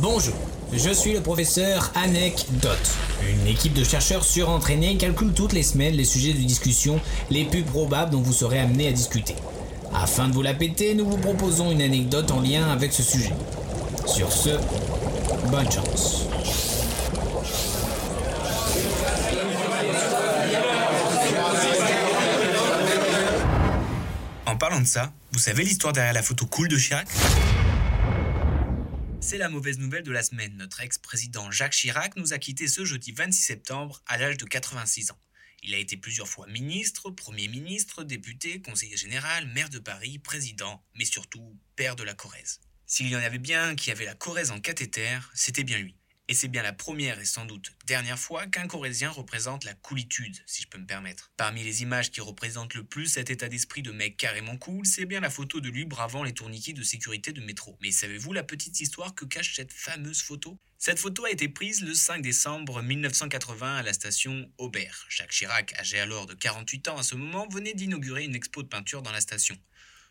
Bonjour, je suis le professeur Anecdote. Une équipe de chercheurs surentraînés calcule toutes les semaines les sujets de discussion les plus probables dont vous serez amené à discuter. Afin de vous la péter, nous vous proposons une anecdote en lien avec ce sujet. Sur ce, bonne chance. En parlant de ça, vous savez l'histoire derrière la photo cool de Chirac? C'est la mauvaise nouvelle de la semaine. Notre ex-président Jacques Chirac nous a quittés ce jeudi 26 septembre à l'âge de 86 ans. Il a été plusieurs fois ministre, Premier ministre, député, conseiller général, maire de Paris, président, mais surtout père de la Corrèze. S'il y en avait bien qui avait la Corrèze en cathéter, c'était bien lui. Et c'est bien la première et sans doute dernière fois qu'un Corrézien représente la coolitude, si je peux me permettre. Parmi les images qui représentent le plus cet état d'esprit de mec carrément cool, c'est bien la photo de lui bravant les tourniquets de sécurité de métro. Mais savez-vous la petite histoire que cache cette fameuse photo? Cette photo a été prise le 5 décembre 1980 à la station Aubert. Jacques Chirac, âgé alors de 48 ans à ce moment, venait d'inaugurer une expo de peinture dans la station.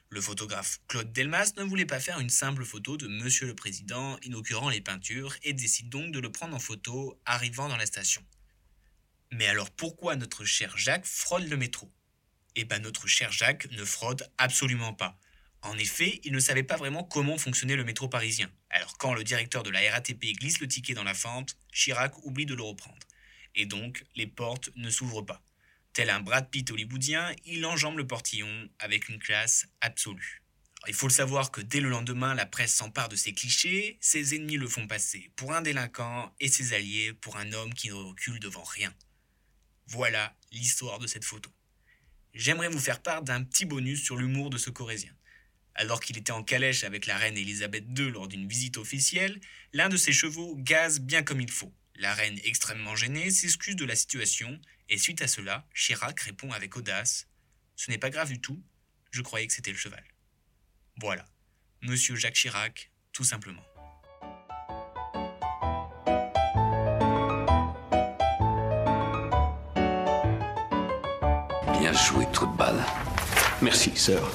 Le photographe Claude Delmas ne voulait pas faire une simple photo de Monsieur le Président inaugurant les peintures et décide donc de le prendre en photo arrivant dans la station. Mais alors pourquoi notre cher Jacques fraude le métro? Eh ben notre cher Jacques ne fraude absolument pas. En effet, il ne savait pas vraiment comment fonctionnait le métro parisien. Alors quand le directeur de la RATP glisse le ticket dans la fente, Chirac oublie de le reprendre. Et donc les portes ne s'ouvrent pas. Tel un Brad Pitt hollywoodien, il enjambe le portillon avec une classe absolue. il faut le savoir que dès le lendemain, la presse s'empare de ces clichés, ses ennemis le font passer pour un délinquant et ses alliés pour un homme qui ne recule devant rien. Voilà l'histoire de cette photo. J'aimerais vous faire part d'un petit bonus sur l'humour de ce Corésien. Alors qu'il était en calèche avec la reine Elisabeth II lors d'une visite officielle, l'un de ses chevaux gaze bien comme il faut. La reine, extrêmement gênée, s'excuse de la situation, et suite à cela, Chirac répond avec audace Ce n'est pas grave du tout, je croyais que c'était le cheval. Voilà, monsieur Jacques Chirac, tout simplement. Bien joué, trou de balle. Merci, sœur.